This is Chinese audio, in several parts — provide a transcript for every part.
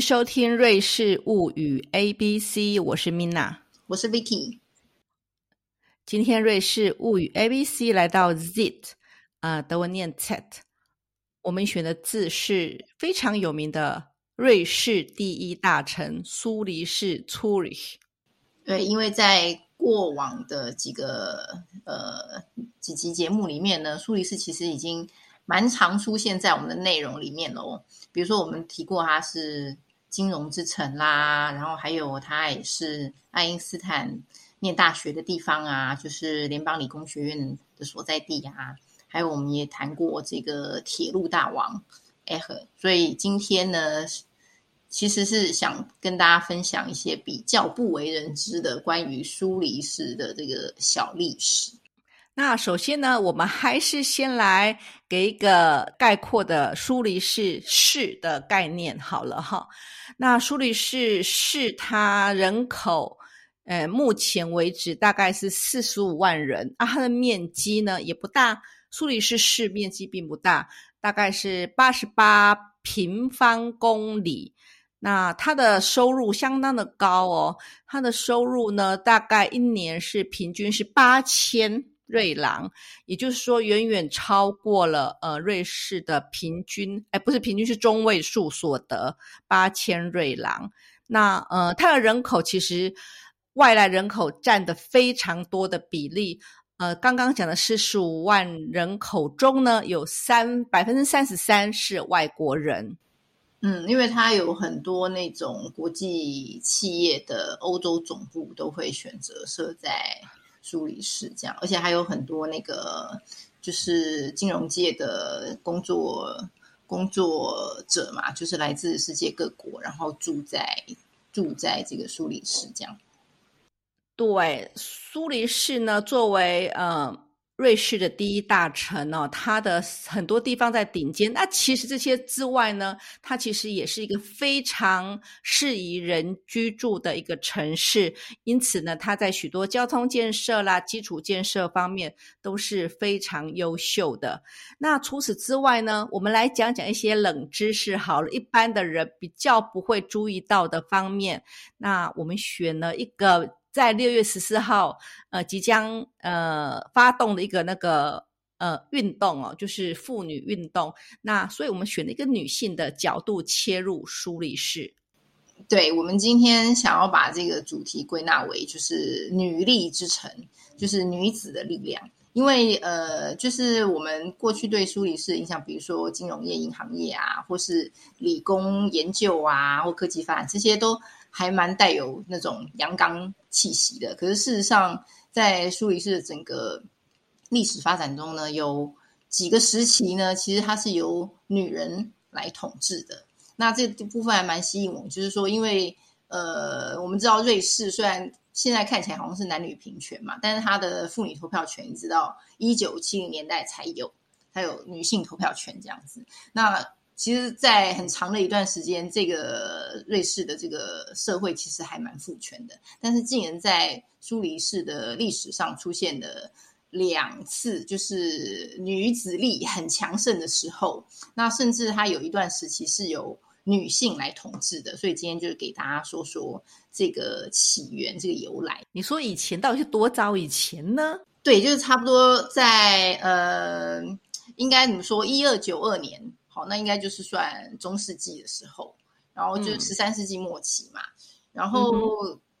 收听《瑞士物语 A B C》，我是 Mina，我是 Vicky。今天《瑞士物语 A B C》来到 Zit，啊，德文念 Z，我们选的字是非常有名的瑞士第一大城苏黎世 （Zurich）。对，因为在过往的几个呃几集节目里面呢，苏黎世其实已经蛮常出现在我们的内容里面喽。比如说，我们提过它是金融之城啦，然后还有它也是爱因斯坦念大学的地方啊，就是联邦理工学院的所在地啊。还有我们也谈过这个铁路大王埃赫，所以今天呢，其实是想跟大家分享一些比较不为人知的关于苏黎世的这个小历史。那首先呢，我们还是先来给一个概括的苏黎世市的概念好了哈。那苏黎世市它人口，呃，目前为止大概是四十五万人啊，它的面积呢也不大，苏黎世市面积并不大，大概是八十八平方公里。那它的收入相当的高哦，它的收入呢大概一年是平均是八千。瑞郎，也就是说，远远超过了呃瑞士的平均，哎，不是平均，是中位数所得八千瑞郎。那呃，它的人口其实外来人口占的非常多的比例。呃，刚刚讲的四十五万人口中呢，有三百分之三十三是外国人。嗯，因为它有很多那种国际企业的欧洲总部都会选择设在。苏黎世这样，而且还有很多那个就是金融界的工作工作者嘛，就是来自世界各国，然后住在住在这个苏黎世这样。对，苏黎世呢，作为嗯。瑞士的第一大城哦，它的很多地方在顶尖。那其实这些之外呢，它其实也是一个非常适宜人居住的一个城市。因此呢，它在许多交通建设啦、基础建设方面都是非常优秀的。那除此之外呢，我们来讲讲一些冷知识好了，一般的人比较不会注意到的方面。那我们选了一个。在六月十四号，呃，即将呃发动的一个那个呃运动哦，就是妇女运动。那所以我们选了一个女性的角度切入苏黎世。对，我们今天想要把这个主题归纳为就是女力之城，就是女子的力量。因为呃，就是我们过去对苏黎世影响，比如说金融业、银行业啊，或是理工研究啊，或科技发展，这些都。还蛮带有那种阳刚气息的，可是事实上，在苏黎世的整个历史发展中呢，有几个时期呢，其实它是由女人来统治的。那这部分还蛮吸引我，就是说，因为呃，我们知道瑞士虽然现在看起来好像是男女平权嘛，但是它的妇女投票权一直到一九七零年代才有，才有女性投票权这样子。那其实，在很长的一段时间，这个瑞士的这个社会其实还蛮父权的。但是，竟然在苏黎世的历史上出现了两次，就是女子力很强盛的时候。那甚至它有一段时期是由女性来统治的。所以，今天就是给大家说说这个起源、这个由来。你说以前到底是多早以前呢？对，就是差不多在呃，应该怎么说？一二九二年。好，那应该就是算中世纪的时候，然后就是十三世纪末期嘛。然后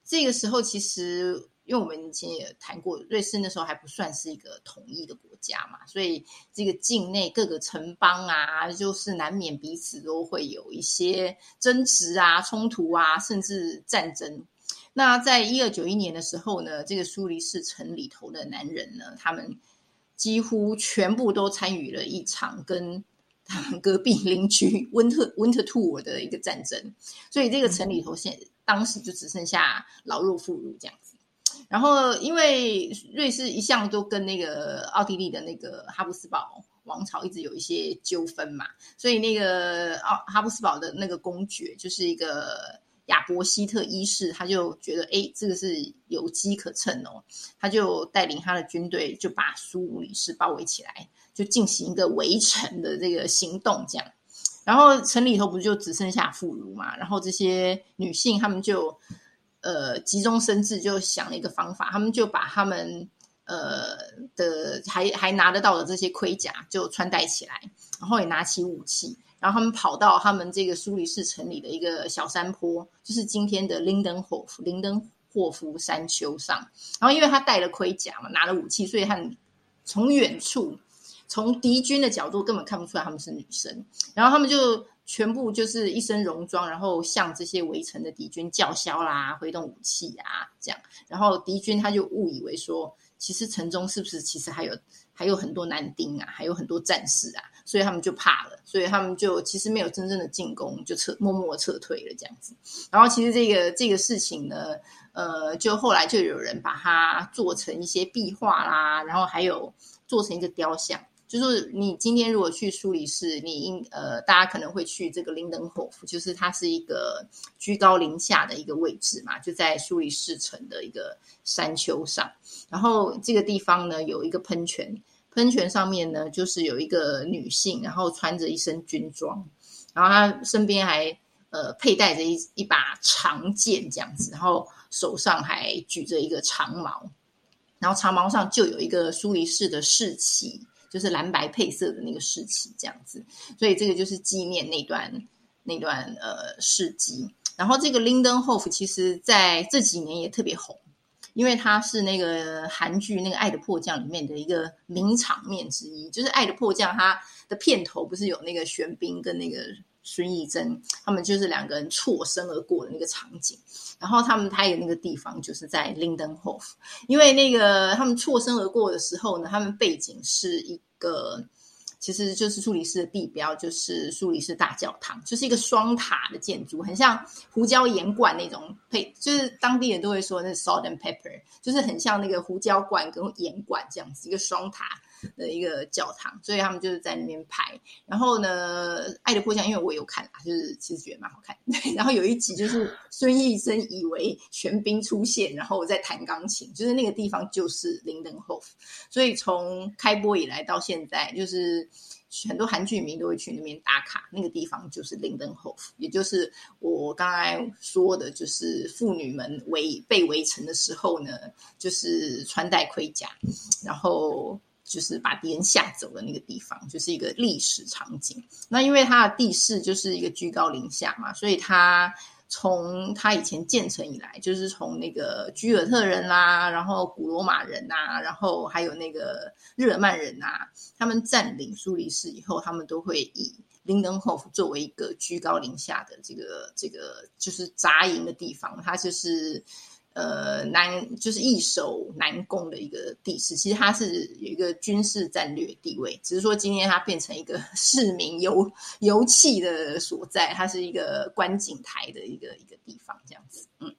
这个时候，其实因为我们以前也谈过，瑞士那时候还不算是一个统一的国家嘛，所以这个境内各个城邦啊，就是难免彼此都会有一些争执啊、冲突啊，甚至战争。那在一二九一年的时候呢，这个苏黎世城里头的男人呢，他们几乎全部都参与了一场跟 隔壁邻居温特温特兔尔的一个战争，所以这个城里头现当时就只剩下老弱妇孺这样子。然后因为瑞士一向都跟那个奥地利的那个哈布斯堡王朝一直有一些纠纷嘛，所以那个奥哈布斯堡的那个公爵就是一个亚伯希特一世，他就觉得哎，这个是有机可乘哦，他就带领他的军队就把苏黎世包围起来。就进行一个围城的这个行动，这样，然后城里头不就只剩下妇孺嘛？然后这些女性她们就呃急中生智，就想了一个方法，她们就把她们呃的还还拿得到的这些盔甲就穿戴起来，然后也拿起武器，然后他们跑到他们这个苏黎世城里的一个小山坡，就是今天的林登霍夫林登霍夫山丘上。然后因为他带了盔甲嘛，拿了武器，所以他从远处。从敌军的角度根本看不出来他们是女生，然后他们就全部就是一身戎装，然后向这些围城的敌军叫嚣啦，挥动武器啊，这样，然后敌军他就误以为说，其实城中是不是其实还有还有很多男丁啊，还有很多战士啊，所以他们就怕了，所以他们就其实没有真正的进攻，就撤默默撤退了这样子。然后其实这个这个事情呢，呃，就后来就有人把它做成一些壁画啦，然后还有做成一个雕像。就是你今天如果去苏黎世，你应呃，大家可能会去这个林登霍夫，就是它是一个居高临下的一个位置嘛，就在苏黎世城的一个山丘上。然后这个地方呢，有一个喷泉，喷泉上面呢，就是有一个女性，然后穿着一身军装，然后她身边还呃佩戴着一一把长剑这样子，然后手上还举着一个长矛，然后长矛上就有一个苏黎世的士旗。就是蓝白配色的那个士气，这样子，所以这个就是纪念那段那段呃事迹。然后这个 Lindenhof 其实在这几年也特别红，因为它是那个韩剧那个《爱的迫降》里面的一个名场面之一。就是《爱的迫降》它的片头不是有那个玄彬跟那个。孙艺珍他们就是两个人错身而过的那个场景，然后他们拍的那个地方就是在 Lindenhof，因为那个他们错身而过的时候呢，他们背景是一个，其实就是苏黎世的地标，就是苏黎世大教堂，就是一个双塔的建筑，很像胡椒盐罐那种配，就是当地人都会说那是 salt and pepper，就是很像那个胡椒罐跟盐罐这样子一个双塔。的一个教堂，所以他们就是在那边拍。然后呢，《爱的迫降》，因为我有看啦，就是其实觉得蛮好看。对，然后有一集就是孙艺珍以为玄彬出现，然后在弹钢琴，就是那个地方就是林登霍夫。所以从开播以来到现在，就是很多韩剧迷都会去那边打卡。那个地方就是林登霍夫，也就是我刚才说的，就是妇女们围被围城的时候呢，就是穿戴盔甲，然后。就是把敌人吓走的那个地方，就是一个历史场景。那因为它的地势就是一个居高临下嘛，所以它从它以前建成以来，就是从那个居尔特人啦，然后古罗马人呐，然后还有那个日耳曼人呐，他们占领苏黎世以后，他们都会以林登霍夫作为一个居高临下的这个这个就是扎营的地方，它就是。呃，南就是易守难攻的一个地势，其实它是有一个军事战略地位，只是说今天它变成一个 市民游游憩的所在，它是一个观景台的一个一个地方，这样子，嗯，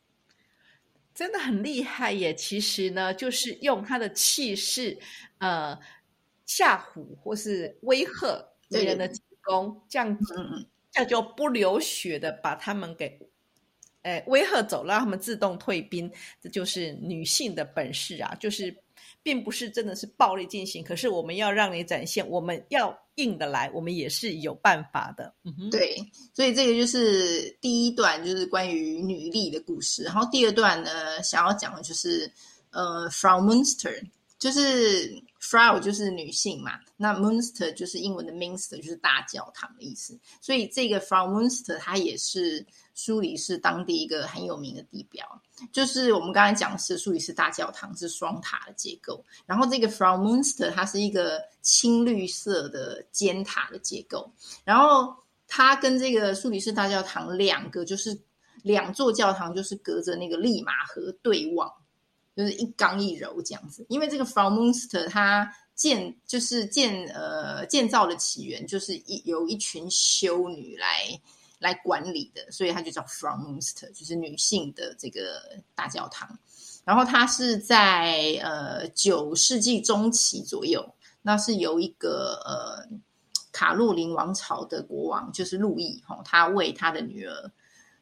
真的很厉害耶。其实呢，就是用他的气势，呃，吓唬或是威吓敌人的进攻，这样子，这样就不流血的把他们给。哎，威吓走，让他们自动退兵，这就是女性的本事啊！就是并不是真的是暴力进行，可是我们要让你展现，我们要硬的来，我们也是有办法的。嗯哼，对，所以这个就是第一段，就是关于女力的故事。然后第二段呢，想要讲的就是呃，Frau Munster，就是 Frau 就是女性嘛，那 Munster 就是英文的 Minster，就是大教堂的意思。所以这个 Frau Munster 它也是。苏黎世当地一个很有名的地标，就是我们刚才讲的是苏黎世大教堂是双塔的结构，然后这个 From Munster 它是一个青绿色的尖塔的结构，然后它跟这个苏黎世大教堂两个就是两座教堂就是隔着那个利马河对望，就是一刚一柔这样子。因为这个 From Munster 它建就是建呃建造的起源就是一有一群修女来。来管理的，所以它就叫 From Munster，就是女性的这个大教堂。然后它是在呃九世纪中期左右，那是由一个呃卡洛琳王朝的国王，就是路易哈，他为他的女儿，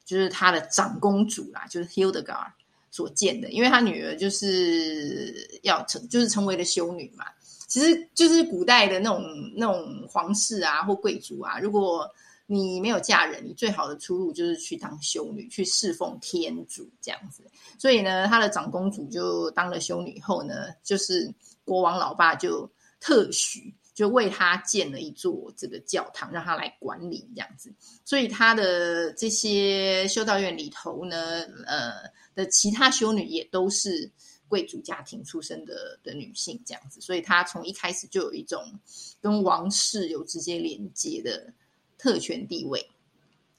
就是他的长公主啦，就是 Hildegard 所建的。因为他女儿就是要成，就是成为了修女嘛。其实就是古代的那种那种皇室啊或贵族啊，如果你没有嫁人，你最好的出路就是去当修女，去侍奉天主这样子。所以呢，他的长公主就当了修女后呢，就是国王老爸就特许。就为他建了一座这个教堂，让他来管理这样子。所以他的这些修道院里头呢，呃的其他修女也都是贵族家庭出身的的女性这样子。所以他从一开始就有一种跟王室有直接连接的特权地位。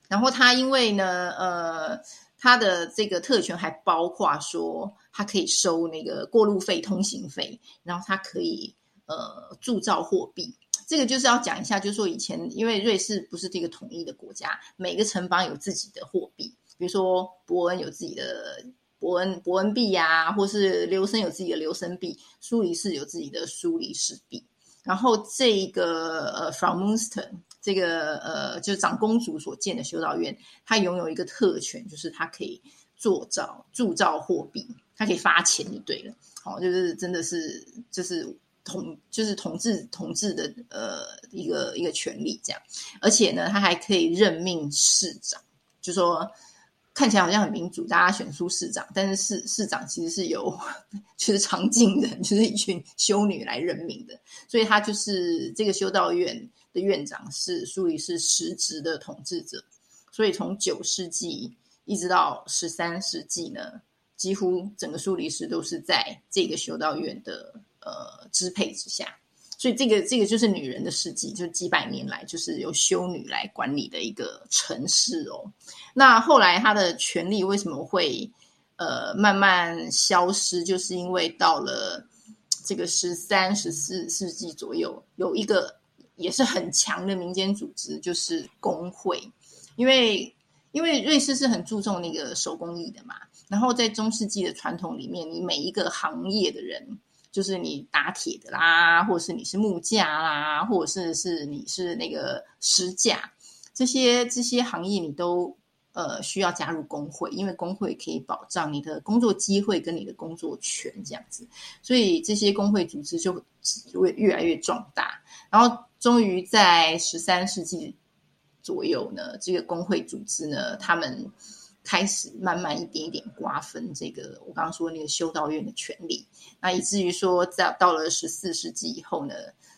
然后他因为呢，呃，他的这个特权还包括说，他可以收那个过路费、通行费，然后他可以。呃，铸造货币，这个就是要讲一下，就是说以前因为瑞士不是这个统一的国家，每个城邦有自己的货币，比如说伯恩有自己的伯恩伯恩币呀，或是留森有自己的留森币，苏黎世有自己的苏黎世币。然后这个呃，from Munster 这个呃，就是长公主所建的修道院，它拥有一个特权，就是它可以做造铸造货币，它可以发钱就对了。好，就是真的是就是。统就是统治统治的呃一个一个权利这样，而且呢，他还可以任命市长，就说看起来好像很民主，大家选出市长，但是市市长其实是由就是常进人，就是一群修女来任命的，所以他就是这个修道院的院长是苏黎世实职的统治者，所以从九世纪一直到十三世纪呢，几乎整个苏黎世都是在这个修道院的。呃，支配之下，所以这个这个就是女人的世纪，就几百年来就是由修女来管理的一个城市哦。那后来她的权力为什么会呃慢慢消失？就是因为到了这个十三、十四世纪左右，有一个也是很强的民间组织，就是工会。因为因为瑞士是很注重那个手工艺的嘛，然后在中世纪的传统里面，你每一个行业的人。就是你打铁的啦，或者是你是木匠啦，或者是是你是那个石匠，这些这些行业你都呃需要加入工会，因为工会可以保障你的工作机会跟你的工作权这样子，所以这些工会组织就会越来越壮大。然后终于在十三世纪左右呢，这个工会组织呢，他们。开始慢慢一点一点瓜分这个我刚刚说那个修道院的权利，那以至于说在到了十四世纪以后呢，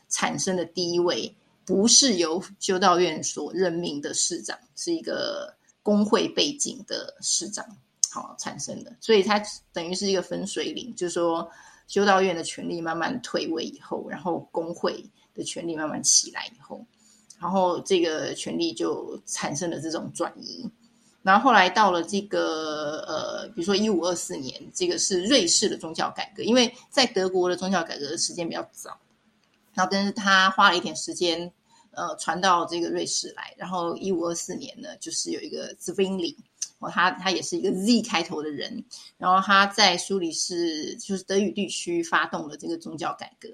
产生的第一位不是由修道院所任命的市长，是一个工会背景的市长好产生的，所以它等于是一个分水岭，就是说修道院的权力慢慢退位以后，然后工会的权力慢慢起来以后，然后这个权力就产生了这种转移。然后后来到了这个呃，比如说一五二四年，这个是瑞士的宗教改革，因为在德国的宗教改革的时间比较早，然后但是他花了一点时间，呃，传到这个瑞士来。然后一五二四年呢，就是有一个 Zwingli，哦，他他也是一个 Z 开头的人，然后他在苏黎世就是德语地区发动了这个宗教改革，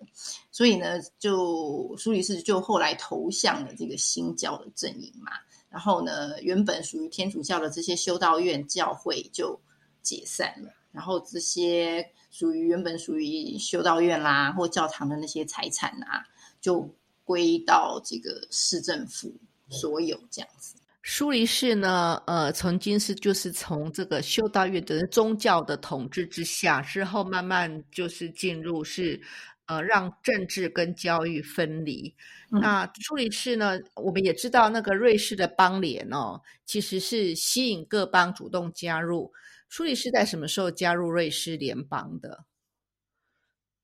所以呢，就苏黎世就后来投向了这个新教的阵营嘛。然后呢，原本属于天主教的这些修道院教会就解散了，然后这些属于原本属于修道院啦或教堂的那些财产啊，就归到这个市政府所有这样子。苏黎世呢，呃，曾经是就是从这个修道院的宗教的统治之下，之后慢慢就是进入是。呃，让政治跟教育分离。那苏黎世呢？我们也知道，那个瑞士的邦联哦，其实是吸引各邦主动加入。苏黎世在什么时候加入瑞士联邦的？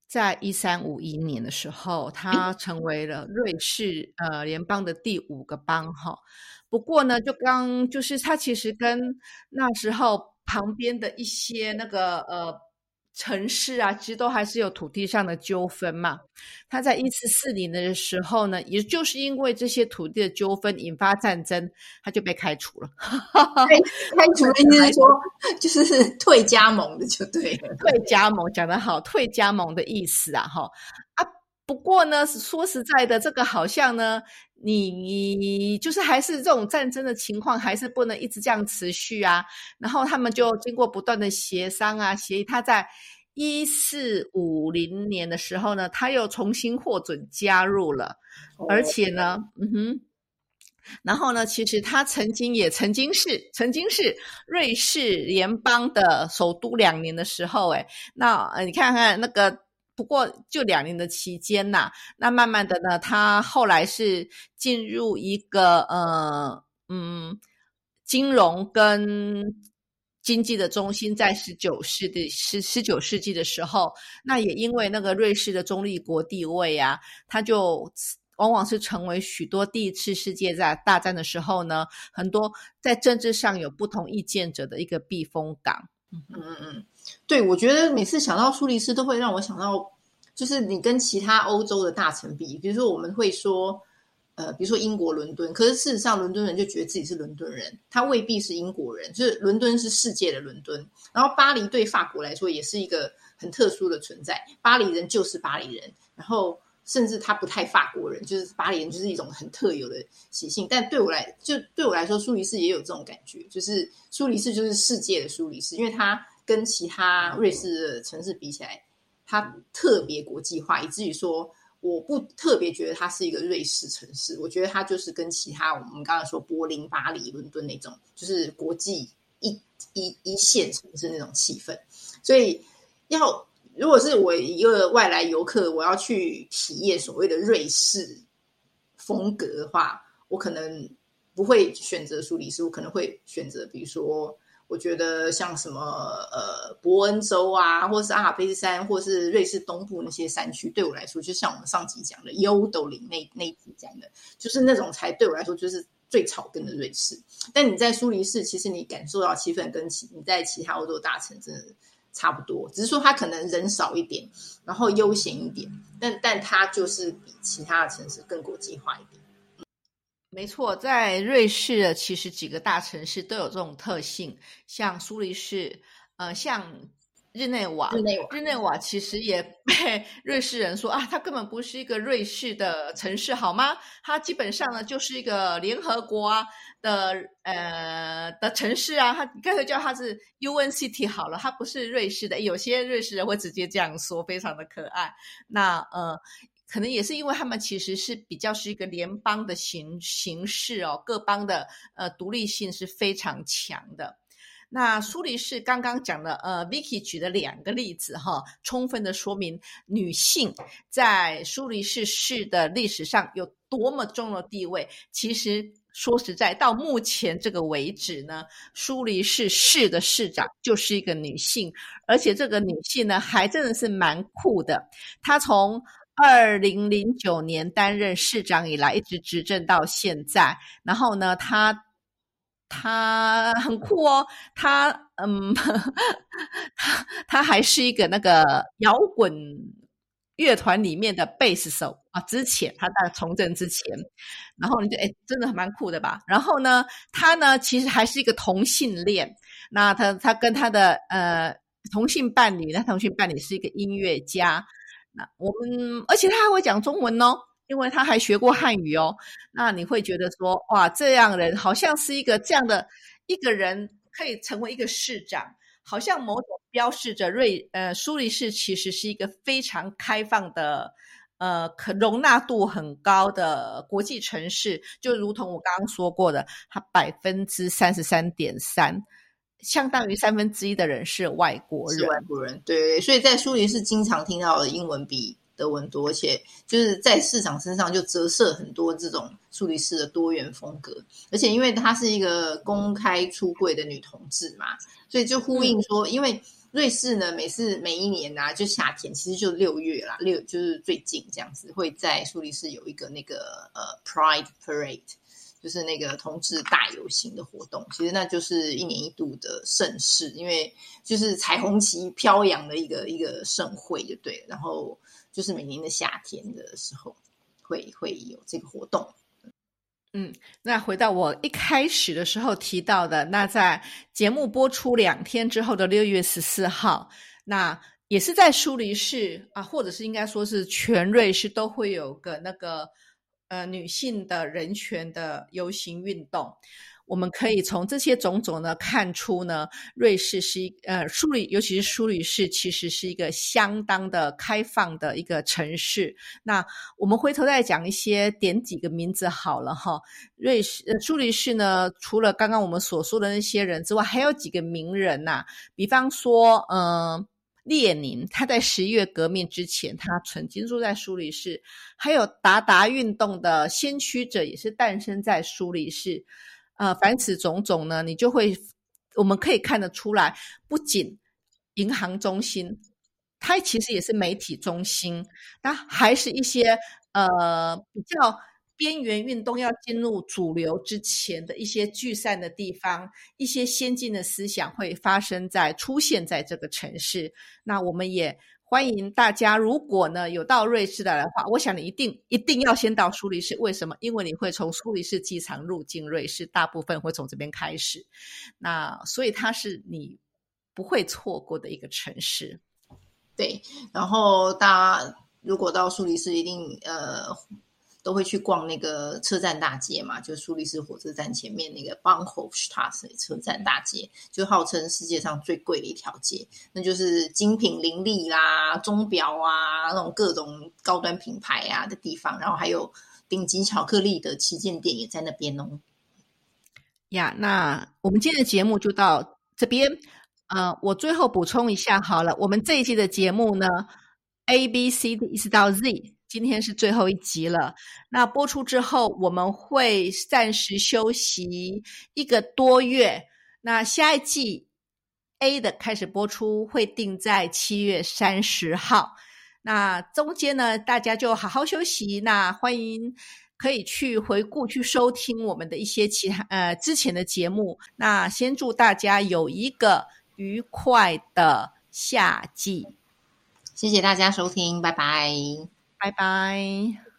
在一三五一年的时候，它成为了瑞士呃联邦的第五个邦哈。不过呢，就刚就是它其实跟那时候旁边的一些那个呃。城市啊，其实都还是有土地上的纠纷嘛。他在一四四零的时候呢，也就是因为这些土地的纠纷引发战争，他就被开除了。被 开除了意思是说，就是退加盟的就对了。退加盟讲得好，退加盟的意思啊，哈啊。不过呢，说实在的，这个好像呢，你就是还是这种战争的情况，还是不能一直这样持续啊。然后他们就经过不断的协商啊，协议。他在一四五零年的时候呢，他又重新获准加入了，而且呢，嗯哼，然后呢，其实他曾经也曾经是曾经是瑞士联邦的首都两年的时候，哎，那呃你看看那个，不过就两年的期间呐，那慢慢的呢，他后来是进入一个呃嗯金融跟经济的中心，在十九世纪十十九世纪的时候，那也因为那个瑞士的中立国地位啊，他就。往往是成为许多第一次世界在大战的时候呢，很多在政治上有不同意见者的一个避风港。嗯嗯嗯，对，我觉得每次想到苏黎世，都会让我想到，就是你跟其他欧洲的大城比，比如说我们会说，呃，比如说英国伦敦，可是事实上伦敦人就觉得自己是伦敦人，他未必是英国人，就是伦敦是世界的伦敦。然后巴黎对法国来说也是一个很特殊的存在，巴黎人就是巴黎人，然后。甚至他不太法国人，就是巴黎人，就是一种很特有的习性。但对我来，就对我来说，苏黎世也有这种感觉，就是苏黎世就是世界的苏黎世，因为它跟其他瑞士的城市比起来，它特别国际化，以至于说我不特别觉得它是一个瑞士城市，我觉得它就是跟其他我们刚刚说柏林、巴黎、伦敦那种，就是国际一一一线城市那种气氛，所以要。如果是我一个外来游客，我要去体验所谓的瑞士风格的话，我可能不会选择苏黎世，我可能会选择，比如说，我觉得像什么呃伯恩州啊，或是阿尔卑斯山，或是瑞士东部那些山区，对我来说，就像我们上集讲的优斗林那那集讲的，就是那种才对我来说就是最草根的瑞士。但你在苏黎世，其实你感受到气氛跟其你在其他欧洲大城真的。差不多，只是说它可能人少一点，然后悠闲一点，但但它就是比其他的城市更国际化一点。没错，在瑞士的其实几个大城市都有这种特性，像苏黎世，呃，像。日内瓦，日内瓦，日内瓦其实也被 瑞士人说啊，它根本不是一个瑞士的城市，好吗？它基本上呢就是一个联合国啊的呃的城市啊，它干脆叫它是 UN City 好了，它不是瑞士的。有些瑞士人会直接这样说，非常的可爱。那呃，可能也是因为他们其实是比较是一个联邦的形形式哦，各邦的呃独立性是非常强的。那苏黎世刚刚讲的，呃，Vicky 举的两个例子哈，充分的说明女性在苏黎世市的历史上有多么重要的地位。其实说实在，到目前这个为止呢，苏黎世市的市长就是一个女性，而且这个女性呢，还真的是蛮酷的。她从二零零九年担任市长以来，一直执政到现在，然后呢，他。他很酷哦，他嗯，他他还是一个那个摇滚乐团里面的贝斯手啊。之前他在从政之前，然后你就哎，真的蛮酷的吧？然后呢，他呢其实还是一个同性恋。那他他跟他的呃同性伴侣，那同性伴侣是一个音乐家。那我们而且他还会讲中文哦。因为他还学过汉语哦，那你会觉得说，哇，这样人好像是一个这样的一个人，可以成为一个市长，好像某种标示着瑞呃苏黎世其实是一个非常开放的，呃，可容纳度很高的国际城市，就如同我刚刚说过的，它百分之三十三点三，相当于三分之一的人是外国人，外国人，对，所以在苏黎世经常听到的英文比。德文多，而且就是在市场身上就折射很多这种苏黎世的多元风格，而且因为她是一个公开出柜的女同志嘛，所以就呼应说，因为瑞士呢，每次每一年啊，就夏天，其实就六月啦，六就是最近这样子，会在苏黎世有一个那个呃 Pride Parade，就是那个同志大游行的活动，其实那就是一年一度的盛事，因为就是彩虹旗飘扬的一个一个盛会，就对，然后。就是每年的夏天的时候，会会有这个活动。嗯，那回到我一开始的时候提到的，那在节目播出两天之后的六月十四号，那也是在苏黎世啊，或者是应该说是全瑞士都会有个那个呃女性的人权的游行运动。我们可以从这些种种呢看出呢，瑞士是一呃苏黎，尤其是苏黎世，其实是一个相当的开放的一个城市。那我们回头再讲一些，点几个名字好了哈。瑞士呃苏黎世呢，除了刚刚我们所说的那些人之外，还有几个名人呐，比方说嗯。列宁他在十一月革命之前，他曾经住在苏黎世，还有达达运动的先驱者也是诞生在苏黎世。呃，凡此种种呢，你就会我们可以看得出来，不仅银行中心，它其实也是媒体中心，那还是一些呃比较。边缘运动要进入主流之前的一些聚散的地方，一些先进的思想会发生在出现在这个城市。那我们也欢迎大家，如果呢有到瑞士的的话，我想你一定一定要先到苏黎世。为什么？因为你会从苏黎世机场入境瑞士，大部分会从这边开始。那所以它是你不会错过的一个城市。对，然后大家如果到苏黎世，一定呃。都会去逛那个车站大街嘛，就苏黎世火车站前面那个 b a n h o f s t a s 车站大街，就号称世界上最贵的一条街，那就是精品林立啦、钟表啊那种各种高端品牌啊的地方，然后还有顶级巧克力的旗舰店也在那边哦。呀，那我们今天的节目就到这边。呃，我最后补充一下好了，我们这一期的节目呢，A B C D 一直到 Z。今天是最后一集了，那播出之后我们会暂时休息一个多月。那下一季 A 的开始播出会定在七月三十号。那中间呢，大家就好好休息。那欢迎可以去回顾、去收听我们的一些其他呃之前的节目。那先祝大家有一个愉快的夏季。谢谢大家收听，拜拜。拜拜。